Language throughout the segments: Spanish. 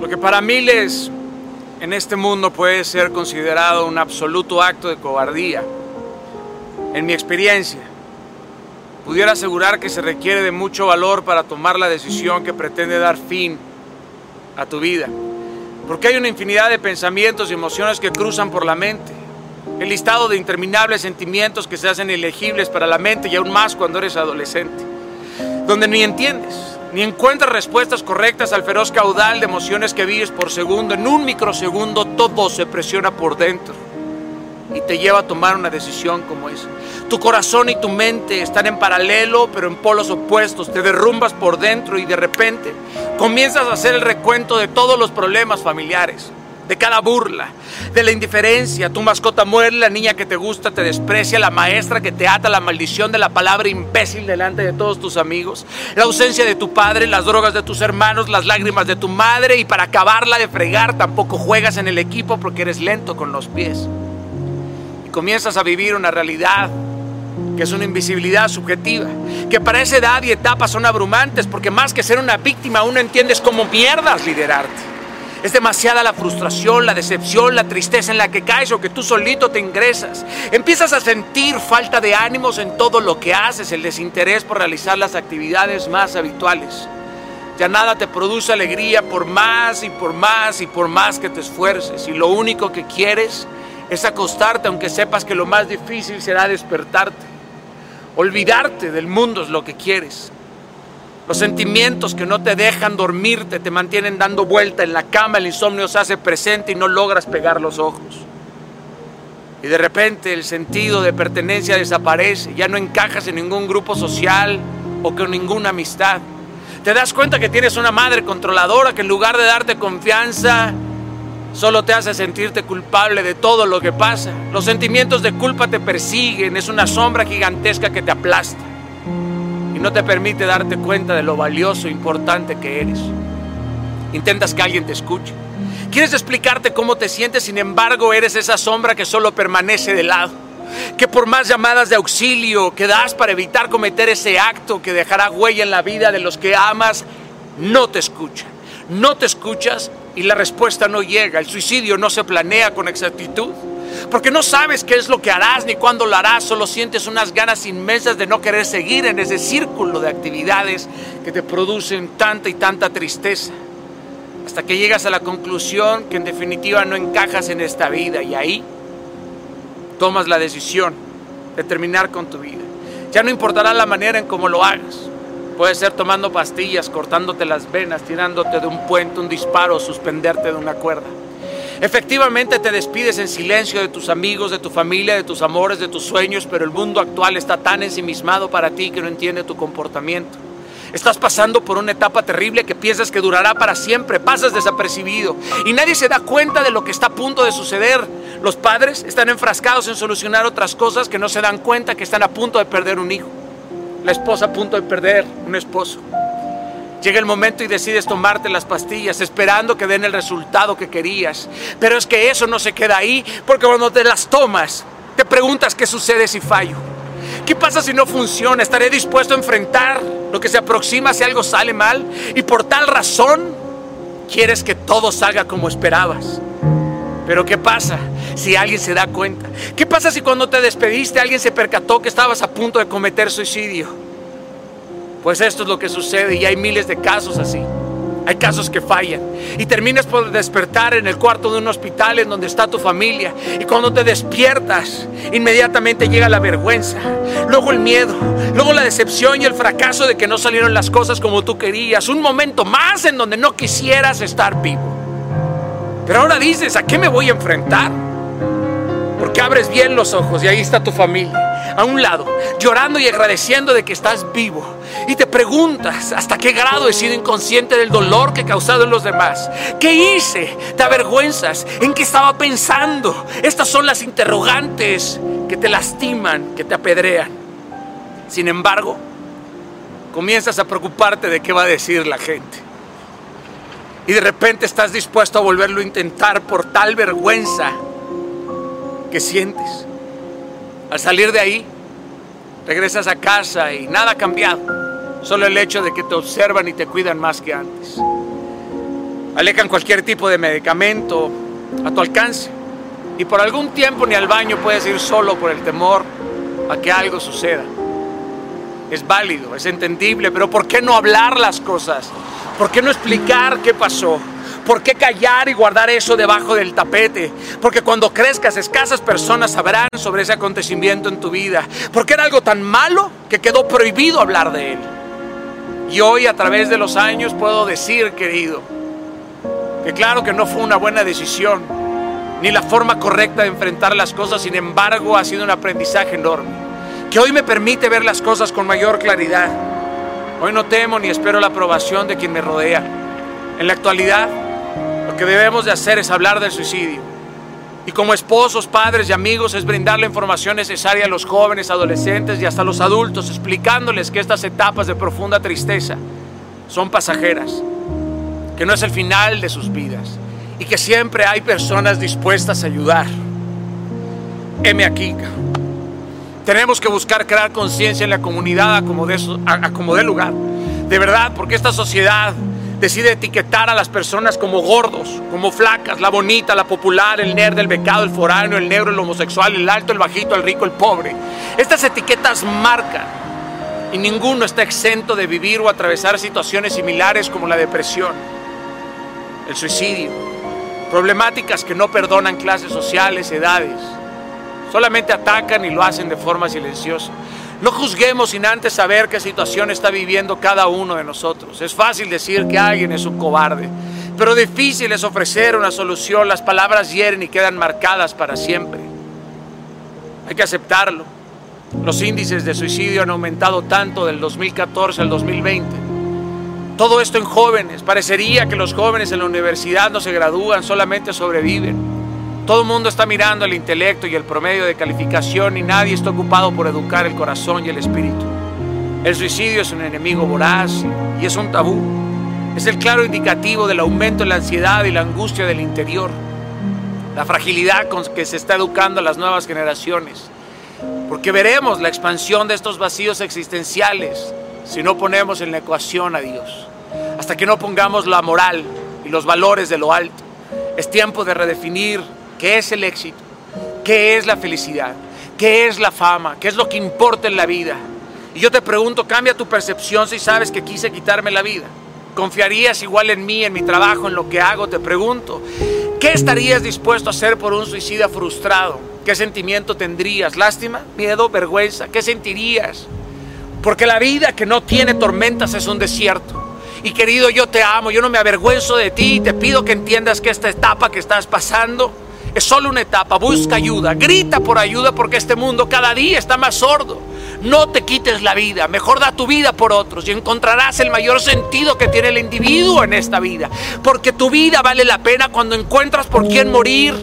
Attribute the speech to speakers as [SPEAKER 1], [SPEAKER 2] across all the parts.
[SPEAKER 1] Lo que para miles en este mundo puede ser considerado un absoluto acto de cobardía, en mi experiencia, pudiera asegurar que se requiere de mucho valor para tomar la decisión que pretende dar fin a tu vida. Porque hay una infinidad de pensamientos y emociones que cruzan por la mente. El listado de interminables sentimientos que se hacen ilegibles para la mente y aún más cuando eres adolescente. Donde ni entiendes, ni encuentras respuestas correctas al feroz caudal de emociones que vives por segundo. En un microsegundo todo se presiona por dentro y te lleva a tomar una decisión como esa. Tu corazón y tu mente están en paralelo, pero en polos opuestos. Te derrumbas por dentro y de repente comienzas a hacer el recuento de todos los problemas familiares, de cada burla, de la indiferencia. Tu mascota muere, la niña que te gusta te desprecia, la maestra que te ata la maldición de la palabra imbécil delante de todos tus amigos, la ausencia de tu padre, las drogas de tus hermanos, las lágrimas de tu madre y para acabarla de fregar tampoco juegas en el equipo porque eres lento con los pies. Y comienzas a vivir una realidad que es una invisibilidad subjetiva, que para esa edad y etapa son abrumantes, porque más que ser una víctima, uno entiendes cómo mierdas liderarte. Es demasiada la frustración, la decepción, la tristeza en la que caes o que tú solito te ingresas. Empiezas a sentir falta de ánimos en todo lo que haces, el desinterés por realizar las actividades más habituales. Ya nada te produce alegría por más y por más y por más que te esfuerces. Y lo único que quieres es acostarte aunque sepas que lo más difícil será despertarte. Olvidarte del mundo es lo que quieres. Los sentimientos que no te dejan dormirte te mantienen dando vuelta en la cama, el insomnio se hace presente y no logras pegar los ojos. Y de repente el sentido de pertenencia desaparece, ya no encajas en ningún grupo social o con ninguna amistad. Te das cuenta que tienes una madre controladora que en lugar de darte confianza, solo te hace sentirte culpable de todo lo que pasa. Los sentimientos de culpa te persiguen, es una sombra gigantesca que te aplasta y no te permite darte cuenta de lo valioso e importante que eres. Intentas que alguien te escuche. Quieres explicarte cómo te sientes, sin embargo eres esa sombra que solo permanece de lado. Que por más llamadas de auxilio que das para evitar cometer ese acto que dejará huella en la vida de los que amas, no te escuchan. No te escuchas y la respuesta no llega. El suicidio no se planea con exactitud. Porque no sabes qué es lo que harás ni cuándo lo harás, solo sientes unas ganas inmensas de no querer seguir en ese círculo de actividades que te producen tanta y tanta tristeza. Hasta que llegas a la conclusión que en definitiva no encajas en esta vida y ahí tomas la decisión de terminar con tu vida. Ya no importará la manera en cómo lo hagas. Puede ser tomando pastillas, cortándote las venas, tirándote de un puente, un disparo, suspenderte de una cuerda. Efectivamente te despides en silencio de tus amigos, de tu familia, de tus amores, de tus sueños, pero el mundo actual está tan ensimismado para ti que no entiende tu comportamiento. Estás pasando por una etapa terrible que piensas que durará para siempre, pasas desapercibido y nadie se da cuenta de lo que está a punto de suceder. Los padres están enfrascados en solucionar otras cosas que no se dan cuenta que están a punto de perder un hijo la esposa a punto de perder un esposo. Llega el momento y decides tomarte las pastillas esperando que den el resultado que querías. Pero es que eso no se queda ahí porque cuando te las tomas te preguntas qué sucede si fallo. ¿Qué pasa si no funciona? ¿Estaré dispuesto a enfrentar lo que se aproxima si algo sale mal? Y por tal razón quieres que todo salga como esperabas. Pero ¿qué pasa si alguien se da cuenta? ¿Qué pasa si cuando te despediste alguien se percató que estabas a punto de cometer suicidio? Pues esto es lo que sucede y hay miles de casos así. Hay casos que fallan y terminas por despertar en el cuarto de un hospital en donde está tu familia y cuando te despiertas inmediatamente llega la vergüenza, luego el miedo, luego la decepción y el fracaso de que no salieron las cosas como tú querías, un momento más en donde no quisieras estar vivo. Pero ahora dices, ¿a qué me voy a enfrentar? Porque abres bien los ojos y ahí está tu familia, a un lado, llorando y agradeciendo de que estás vivo. Y te preguntas hasta qué grado he sido inconsciente del dolor que he causado en los demás. ¿Qué hice? Te avergüenzas. ¿En qué estaba pensando? Estas son las interrogantes que te lastiman, que te apedrean. Sin embargo, comienzas a preocuparte de qué va a decir la gente y de repente estás dispuesto a volverlo a intentar por tal vergüenza que sientes. Al salir de ahí, regresas a casa y nada ha cambiado, solo el hecho de que te observan y te cuidan más que antes. alejan cualquier tipo de medicamento a tu alcance. Y por algún tiempo ni al baño puedes ir solo por el temor a que algo suceda. Es válido, es entendible, pero ¿por qué no hablar las cosas? ¿Por qué no explicar qué pasó? ¿Por qué callar y guardar eso debajo del tapete? Porque cuando crezcas, escasas personas sabrán sobre ese acontecimiento en tu vida. Porque era algo tan malo que quedó prohibido hablar de él. Y hoy, a través de los años, puedo decir, querido, que claro que no fue una buena decisión, ni la forma correcta de enfrentar las cosas, sin embargo, ha sido un aprendizaje enorme, que hoy me permite ver las cosas con mayor claridad. Hoy no temo ni espero la aprobación de quien me rodea. En la actualidad, lo que debemos de hacer es hablar del suicidio. Y como esposos, padres y amigos es brindar la información necesaria a los jóvenes, adolescentes y hasta los adultos, explicándoles que estas etapas de profunda tristeza son pasajeras, que no es el final de sus vidas y que siempre hay personas dispuestas a ayudar. Heme aquí. Tenemos que buscar crear conciencia en la comunidad a como, de, lugar. De verdad, porque esta sociedad decide etiquetar a las personas como gordos, como flacas, la bonita, la popular, el nerd, el becado, el foráneo, el negro, el homosexual, el alto, el bajito, el rico, el pobre. Estas etiquetas marcan y ninguno está exento de vivir o atravesar situaciones similares como la depresión, el suicidio, problemáticas que no perdonan clases sociales, edades, solamente atacan y lo hacen de forma silenciosa. No juzguemos sin antes saber qué situación está viviendo cada uno de nosotros. Es fácil decir que alguien es un cobarde, pero difícil es ofrecer una solución. Las palabras hieren y quedan marcadas para siempre. Hay que aceptarlo. Los índices de suicidio han aumentado tanto del 2014 al 2020. Todo esto en jóvenes. Parecería que los jóvenes en la universidad no se gradúan, solamente sobreviven. Todo el mundo está mirando el intelecto y el promedio de calificación y nadie está ocupado por educar el corazón y el espíritu. El suicidio es un enemigo voraz y es un tabú. Es el claro indicativo del aumento de la ansiedad y la angustia del interior. La fragilidad con que se está educando a las nuevas generaciones. Porque veremos la expansión de estos vacíos existenciales si no ponemos en la ecuación a Dios. Hasta que no pongamos la moral y los valores de lo alto. Es tiempo de redefinir ¿Qué es el éxito? ¿Qué es la felicidad? ¿Qué es la fama? ¿Qué es lo que importa en la vida? Y yo te pregunto, cambia tu percepción si sabes que quise quitarme la vida. ¿Confiarías igual en mí, en mi trabajo, en lo que hago? Te pregunto, ¿qué estarías dispuesto a hacer por un suicida frustrado? ¿Qué sentimiento tendrías? ¿Lástima? ¿Miedo? ¿Vergüenza? ¿Qué sentirías? Porque la vida que no tiene tormentas es un desierto. Y querido, yo te amo, yo no me avergüenzo de ti y te pido que entiendas que esta etapa que estás pasando es solo una etapa, busca ayuda, grita por ayuda porque este mundo cada día está más sordo. No te quites la vida, mejor da tu vida por otros y encontrarás el mayor sentido que tiene el individuo en esta vida. Porque tu vida vale la pena cuando encuentras por quién morir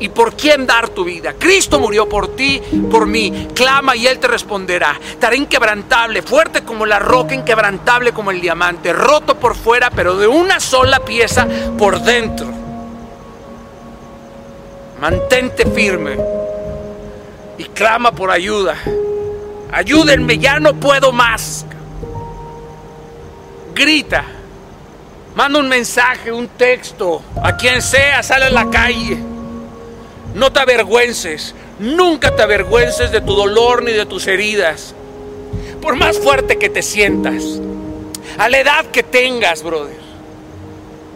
[SPEAKER 1] y por quién dar tu vida. Cristo murió por ti, por mí. Clama y Él te responderá. Estará inquebrantable, fuerte como la roca, inquebrantable como el diamante, roto por fuera, pero de una sola pieza por dentro Mantente firme y clama por ayuda. Ayúdenme, ya no puedo más. Grita. Manda un mensaje, un texto, a quien sea, sale a la calle. No te avergüences, nunca te avergüences de tu dolor ni de tus heridas. Por más fuerte que te sientas, a la edad que tengas, brother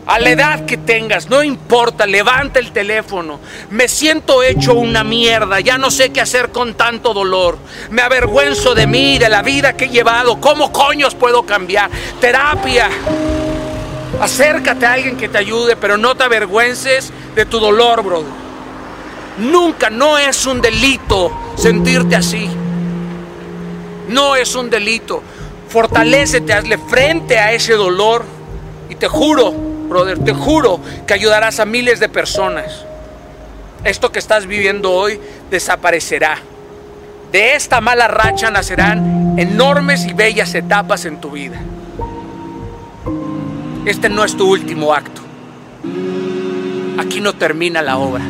[SPEAKER 1] a la edad que tengas, no importa, levanta el teléfono. Me siento hecho una mierda, ya no sé qué hacer con tanto dolor. Me avergüenzo de mí, de la vida que he llevado. ¿Cómo coños puedo cambiar? Terapia. Acércate a alguien que te ayude, pero no te avergüences de tu dolor, brother. Nunca, no es un delito sentirte así. No es un delito. Fortalécete, hazle frente a ese dolor. Y te juro brother, te juro que ayudarás a miles de personas. Esto que estás viviendo hoy desaparecerá. De esta mala racha nacerán enormes y bellas etapas en tu vida. Este no es tu último acto. Aquí no termina la obra.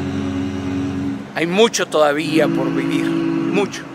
[SPEAKER 1] Hay mucho todavía por vivir, mucho.